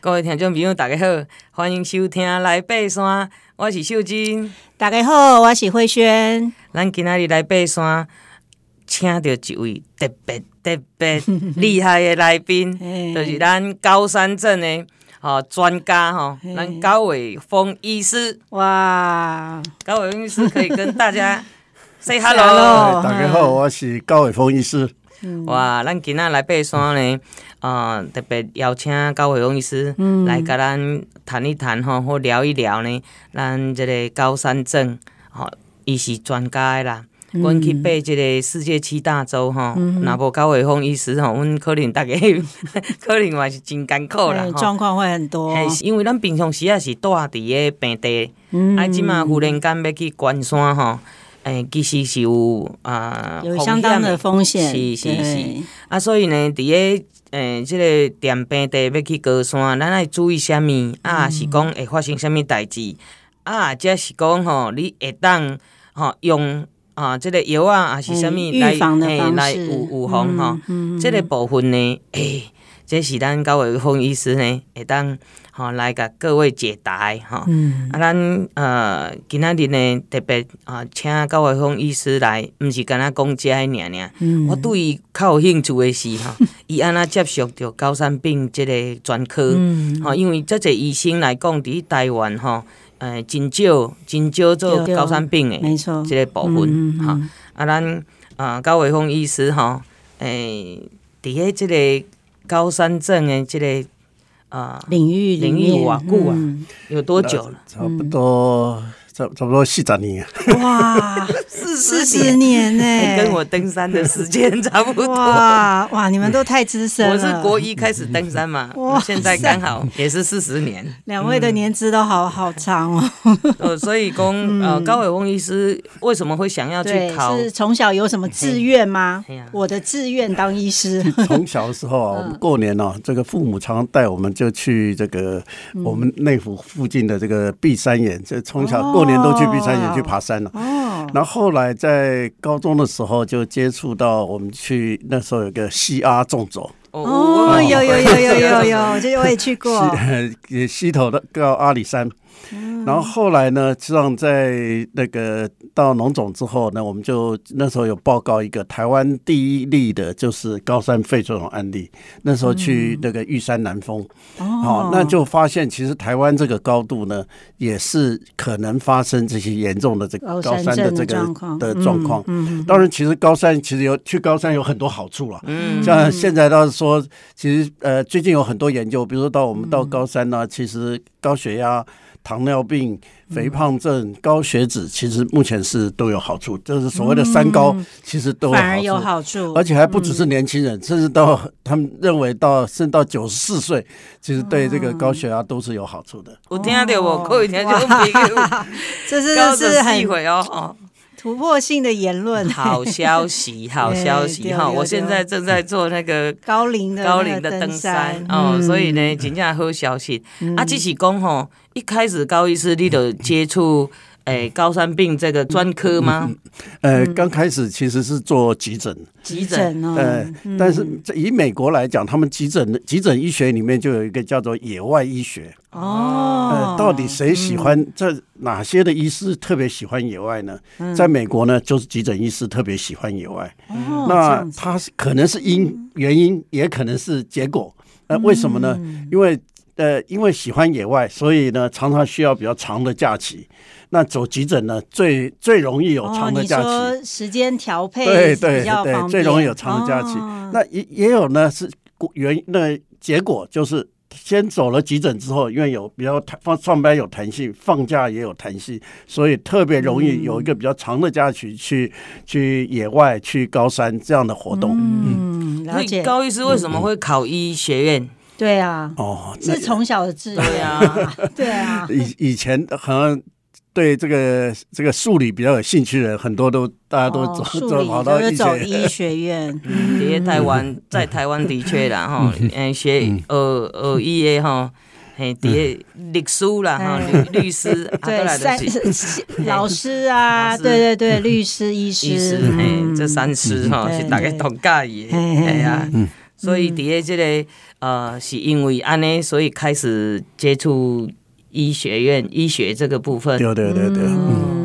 各位听众朋友，大家好，欢迎收听《来爬山》，我是秀珍。大家好，我是慧萱。咱今仔日来爬山，请到一位特别特别厉害的来宾，就是咱高山镇的哦专家吼，咱高伟峰医师。哇，高伟峰医师可以跟大家 say hello。大家好，我是高伟峰医师。哇，咱今仔来爬山呢，呃，特别邀请高伟峰医师来甲咱谈一谈吼，或聊一聊呢，咱即个高山症，吼，伊是专家的啦。阮去爬即个世界七大洲吼，若无高伟峰医师吼，阮可能大家 可能嘛是真艰苦啦。状况会很多，因为咱平常时也是住伫个平地，啊，即马忽然间要去观山吼。诶，其实是有啊，有相当的风险，是是是。啊，所以呢，伫个诶，即个点平地要去高山，咱爱注意啥物？啊，是讲会发生啥物代志？啊，即是讲吼，你会当吼用啊，即个药啊，还是啥物来诶来预预防吼？即个部分呢，诶，这是咱高伟峰医师呢，会当。好，来甲各位解答哈。嗯、啊，咱呃今仔日呢特别啊，请高伟峰医师来，毋是干那讲遮尔尔。嗯、我对伊较有兴趣的是吼，伊安那接触着高山病即个专科。嗯。哈，因为这个医生来讲，伫台湾哈，呃，真少真少做高山病的，没错，这个部分哈。啊，咱啊高伟峰医师吼，诶，伫咧即个高山症的即个。啊，领域领域有偌久啊？有多久了？差不多。差差不多四十年，哇，四十年呢，跟我登山的时间差不多。哇哇，你们都太资深了。我是国一开始登山嘛，哇，现在刚好也是四十年。两位的年资都好好长哦。呃，所以公呃高伟翁医师为什么会想要去考？是从小有什么志愿吗？我的志愿当医师。从小的时候啊，我们过年哦，这个父母常常带我们就去这个我们内湖附近的这个碧山岩，就从小过。年都去碧山岩去爬山了。哦，然后后来在高中的时候就接触到我们去那时候有个西阿纵走。哦，有有有有有有，这个我也去过。西西头的到阿里山。然后后来呢，实际上在那个到农总之后呢，我们就那时候有报告一个台湾第一例的，就是高山肺这种案例。那时候去那个玉山南峰，好，那就发现其实台湾这个高度呢，也是可能发生这些严重的这个高山的这个的状况。当然，其实高山其实有去高山有很多好处了。嗯，像现在倒是说，其实呃最近有很多研究，比如说到我们到高山呢，其实高血压。糖尿病、肥胖症、高血脂，其实目前是都有好处，就是所谓的三高，其实都有好处，反而有好处，而且还不只是年轻人，甚至到他们认为到甚至到九十四岁，其实对这个高血压都是有好处的。我听到我过一天就 比这是是很哦。突破性的言论，好消息，好消息 哈！我现在正在做那个高龄的高龄的登山。哦，所以呢，真正好消息。啊！只是讲吼，一开始高医师你就接触诶高山病这个专科吗？呃，刚开始其实是做急诊，急诊哦。呃，但是以美国来讲，他们急诊的急诊医学里面就有一个叫做野外医学哦。呃，到底谁喜欢这？哪些的医师特别喜欢野外呢？在美国呢，就是急诊医师特别喜欢野外。那他是可能是因原因，也可能是结果。那为什么呢？因为呃，因为喜欢野外，所以呢，常常需要比较长的假期。那走急诊呢，最最容易有长的假期。说时间调配对对对，最容易有长的假期。哦、那也也有呢，是原那结果就是。先走了急诊之后，因为有比较弹放上班有弹性，放假也有弹性，所以特别容易有一个比较长的假期去、嗯、去野外、去高山这样的活动。嗯，了解。高医师为什么会考医学院？嗯、对啊，哦，是从小的志愿啊，对啊。以以前好像。对这个这个数理比较有兴趣的人，很多都大家都走走跑到医学医学院。在台湾，在台湾的确啦哈，嗯，学呃呃医的哈，嘿，啲律师啦哈，律律师，对，三老师啊，对对对，律师、医师，嘿，这三师哈是大概同介意的，哎呀，所以伫诶即个呃，是因为安尼，所以开始接触医学院医学这个部分。对对对对。嗯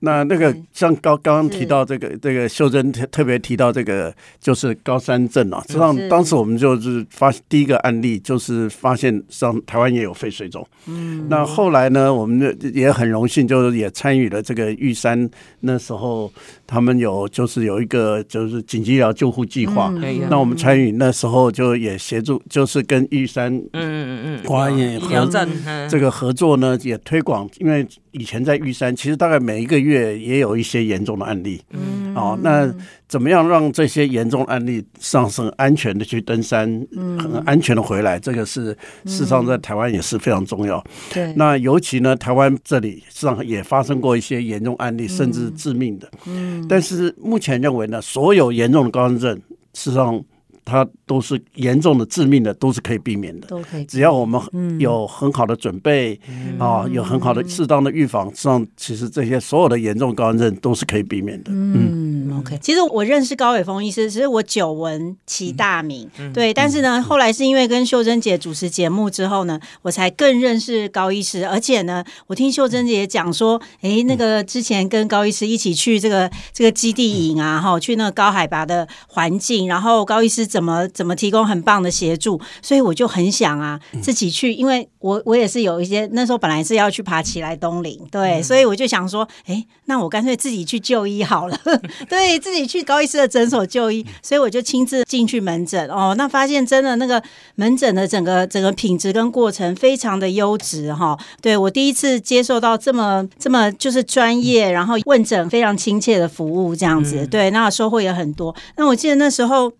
那那个像刚刚刚提到这个这个秀珍特特别提到这个就是高山症啊，实际上当时我们就是发第一个案例就是发现上台湾也有肺水肿。嗯，那后来呢，我们也很荣幸，就是也参与了这个玉山那时候他们有就是有一个就是紧急医疗救护计划。那我们参与那时候就也协助，就是跟玉山嗯嗯嗯国安医疗站这个合作呢也推广，因为以前在玉山其实大概每一个月。月也有一些严重的案例，嗯，哦，那怎么样让这些严重案例上升，安全的去登山，很安全的回来？这个是事实上在台湾也是非常重要。对，那尤其呢，台湾这里实际上也发生过一些严重案例，甚至致命的。嗯，但是目前认为呢，所有严重的高山症，事实上。它都是严重的、致命的，都是可以避免的。都可以，只要我们有很好的准备啊，有很好的适当的预防，上其实这些所有的严重高山症都是可以避免的。嗯，OK。其实我认识高伟峰医师，其实我久闻其大名，对。但是呢，后来是因为跟秀珍姐主持节目之后呢，我才更认识高医师。而且呢，我听秀珍姐讲说，哎，那个之前跟高医师一起去这个这个基地营啊，哈，去那个高海拔的环境，然后高医师怎么怎么提供很棒的协助？所以我就很想啊，自己去，因为我我也是有一些那时候本来是要去爬起来东岭，对，所以我就想说，哎，那我干脆自己去就医好了，对自己去高医师的诊所就医，所以我就亲自进去门诊哦，那发现真的那个门诊的整个整个品质跟过程非常的优质哈，对我第一次接受到这么这么就是专业，然后问诊非常亲切的服务这样子，对，那收获也很多。那我记得那时候。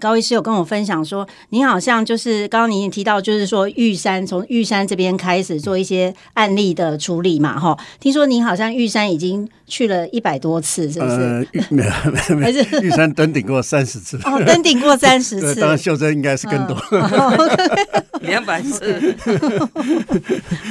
高医师有跟我分享说，你好像就是刚刚您也提到，就是说玉山从玉山这边开始做一些案例的处理嘛，哈。听说您好像玉山已经去了一百多次，是不是？呃、没有没有没有，玉山登顶过三十次。哦，登顶过三十次。当然，秀珍应该是更多，两百次。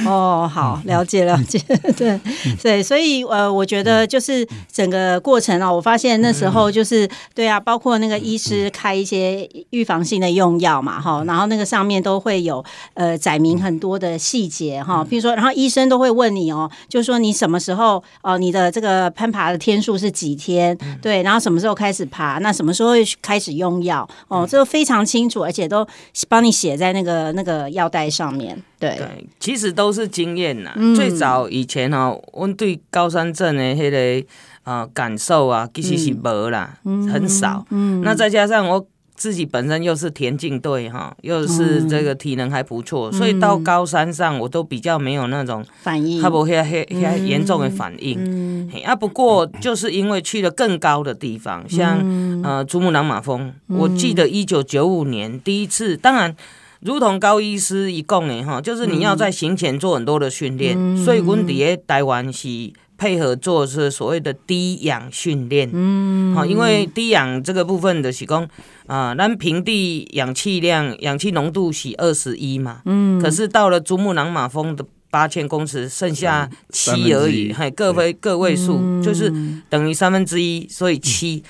哦，好，了解了解，对对，所以呃，我觉得就是整个过程啊，我发现那时候就是对啊，包括那个医师开一些。预防性的用药嘛，哈，然后那个上面都会有呃载明很多的细节哈，比如说，然后医生都会问你哦，就是说你什么时候哦，你的这个攀爬的天数是几天？对，然后什么时候开始爬？那什么时候会开始用药？哦，这个非常清楚，而且都帮你写在那个那个药袋上面。对，对，其实都是经验呐。最早以前哈，我对高山症的那个呃感受啊，其实是没啦，很少。嗯，那再加上我。自己本身又是田径队哈，又是这个体能还不错，嗯、所以到高山上我都比较没有那种反应，他不会很很严重的反应。嗯、啊，不过就是因为去了更高的地方，像、嗯、呃珠穆朗玛峰，我记得一九九五年第一次，当然如同高医师一讲的哈，就是你要在行前做很多的训练，嗯、所以阮伫诶台湾是。配合做是所谓的低氧训练，嗯，好，因为低氧这个部分的是讲啊，咱平地氧气量、氧气浓度是二十一嘛，嗯，可是到了珠穆朗玛峰的八千公尺，剩下七而已，还个位个位数，嗯、就是等于三分之一，所以七、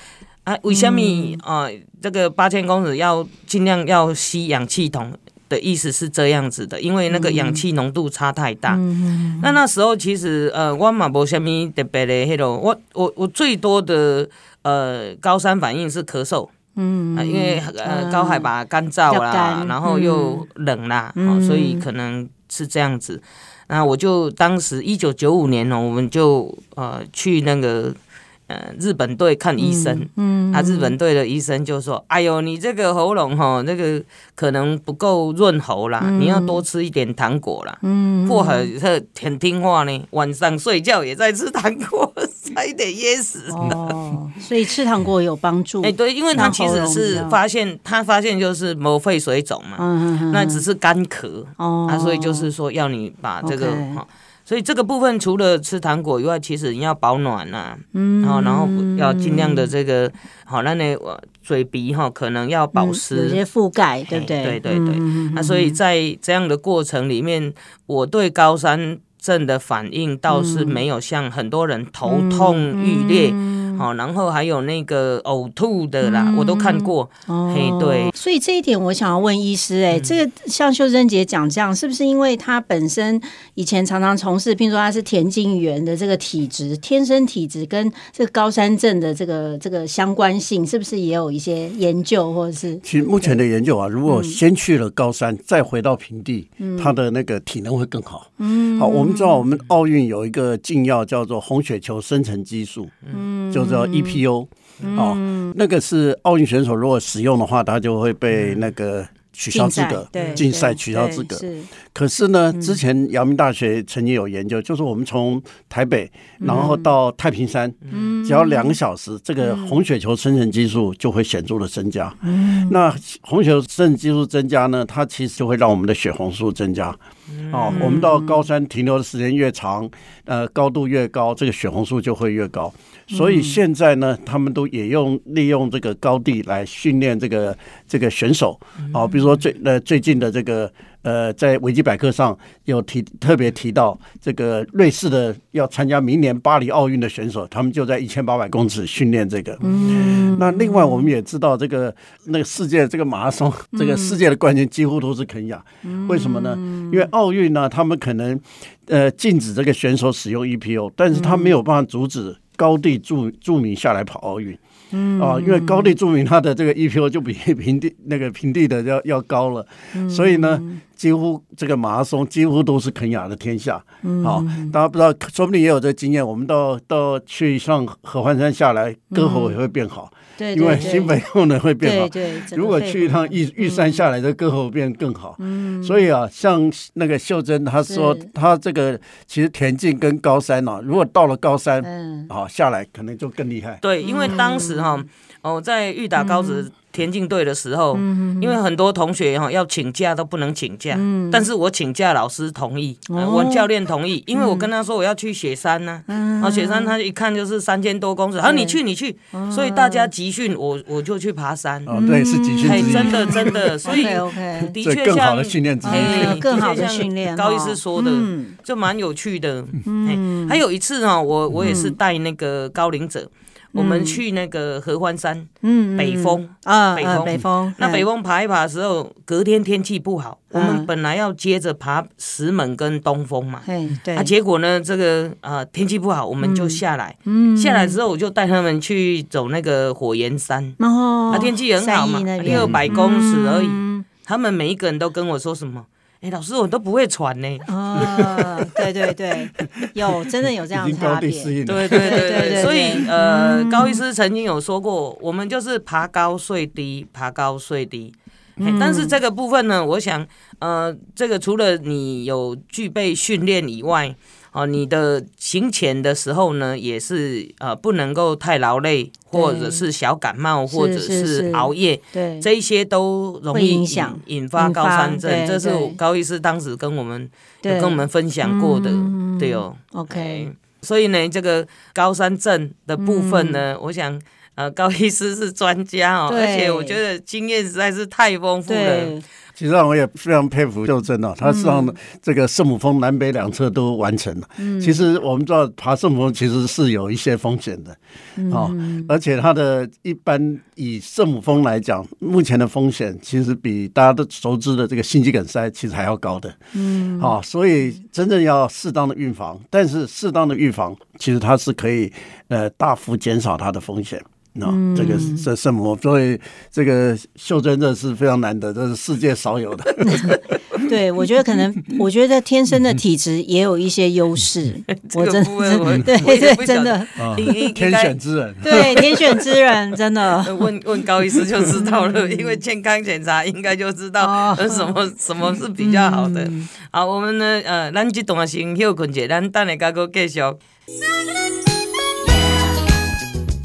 嗯、啊，为什么啊？这个八千公尺要尽量要吸氧气筒？的意思是这样子的，因为那个氧气浓度差太大。嗯、那那时候其实呃，我嘛无虾米特别的迄种，我我我最多的呃高山反应是咳嗽。嗯、呃，因为呃高海拔干燥啦，嗯、然后又冷啦，所以可能是这样子。那我就当时一九九五年呢，我们就呃去那个。日本队看医生，嗯，嗯啊，日本队的医生就说：“哎呦，你这个喉咙哈，那个可能不够润喉啦，嗯、你要多吃一点糖果啦。嗯”嗯，或者是很听话呢，晚上睡觉也在吃糖果，差一点噎死。哦，所以吃糖果有帮助。哎、欸，对，因为他其实是发现，他发现就是某肺水肿嘛，那只是干咳。哦，啊，所以就是说要你把这个哈。Okay 所以这个部分除了吃糖果以外，其实你要保暖呐、啊，嗯，然后然后要尽量的这个好，那你嘴鼻哈可能要保湿，有些覆盖，对不对？对对对。那所以在这样的过程里面，我对高山症的反应倒是没有像很多人头痛欲裂。好，然后还有那个呕吐的啦，我都看过。嘿，对。所以这一点我想要问医师，哎，这个像秀珍姐讲这样，是不是因为她本身以前常常从事，譬如说她是田径员的这个体质，天生体质跟这个高山症的这个这个相关性，是不是也有一些研究，或者是？其实目前的研究啊，如果先去了高山，再回到平地，他的那个体能会更好。嗯，好，我们知道我们奥运有一个禁药叫做红血球生成激素，嗯，就叫 EPO。哦，那个是奥运选手如果使用的话，他就会被那个。取消资格，竞赛取消资格。可是呢，之前阳明大学曾经有研究，就是我们从台北然后到太平山，只要两个小时，这个红血球生成激素就会显著的增加。那红血球生成激素增加呢，它其实就会让我们的血红素增加。哦，我们到高山停留的时间越长，呃，高度越高，这个血红素就会越高。所以现在呢，他们都也用利用这个高地来训练这个这个选手。哦，比如说最呃最近的这个呃，在维基百科上有提特别提到这个瑞士的要参加明年巴黎奥运的选手，他们就在一千八百公尺训练这个。嗯。那另外我们也知道，这个那个世界这个马拉松，这个世界的冠军几乎都是肯亚。为什么呢？因为奥运呢，他们可能呃禁止这个选手使用 EPO，但是他没有办法阻止。高地住住民下来跑奥运，嗯啊，因为高地著名，它的这个 EPO 就比 平地那个平地的要要高了，所以呢，几乎这个马拉松几乎都是肯雅的天下。好，大家不知道，说不定也有这个经验。我们到到去上合欢山下来，歌喉也会变好。对，因为新北功能会变好。对对。如果去一趟玉玉山下来的歌喉变更好。嗯。所以啊，像那个秀珍她说，她这个其实田径跟高山啊，如果到了高山，嗯，好下来可能就更厉害。对，因为当时哈，哦，在玉达高职。田径队的时候，因为很多同学哈要请假都不能请假，但是我请假老师同意，我教练同意，因为我跟他说我要去雪山呢，啊雪山他一看就是三千多公尺，啊你去你去，所以大家集训我我就去爬山，哦对是集训，真的真的，所以的确更好的训练，哎更好的训练，高医师说的就蛮有趣的，嗯。还有一次哈我我也是带那个高龄者。我们去那个合欢山，嗯，北峰啊，北峰，北峰。那北峰爬一爬的时候，隔天天气不好，我们本来要接着爬石门跟东峰嘛，对。啊，结果呢，这个啊天气不好，我们就下来。嗯。下来之后，我就带他们去走那个火焰山。哦。啊，天气很好嘛，六百公尺而已。他们每一个人都跟我说什么？哎，老师，我都不会传呢。啊，对对对，有真的有这样的差别。对对对对，所以呃，高医师曾经有说过，我们就是爬高睡低，爬高睡低。但是这个部分呢，我想呃，这个除了你有具备训练以外。哦，你的行前的时候呢，也是呃不能够太劳累，或者是小感冒，或者是熬夜，对，这一些都容易影响引发高山症。这是高医师当时跟我们有跟我们分享过的，对哦。OK，所以呢，这个高山症的部分呢，我想呃高医师是专家哦，而且我觉得经验实在是太丰富了。其实我也非常佩服秀珍哦，他是让这个圣母峰南北两侧都完成了。嗯、其实我们知道爬圣母峰其实是有一些风险的，哦，嗯、而且它的一般以圣母峰来讲，目前的风险其实比大家都熟知的这个心肌梗塞其实还要高的。嗯，哦，所以真正要适当的预防，但是适当的预防其实它是可以呃大幅减少它的风险。那、嗯、这个这圣母，所以这个秀珍这是非常难得，这是世界少有的。对，我觉得可能，我觉得天生的体质也有一些优势。我真的，对对，真的，天选之人。对，天选之人，真的。问问高医师就知道了，因为健康检查应该就知道什么什么是比较好的。好，我们呢，呃，咱这段先休困一下，咱等下再继续。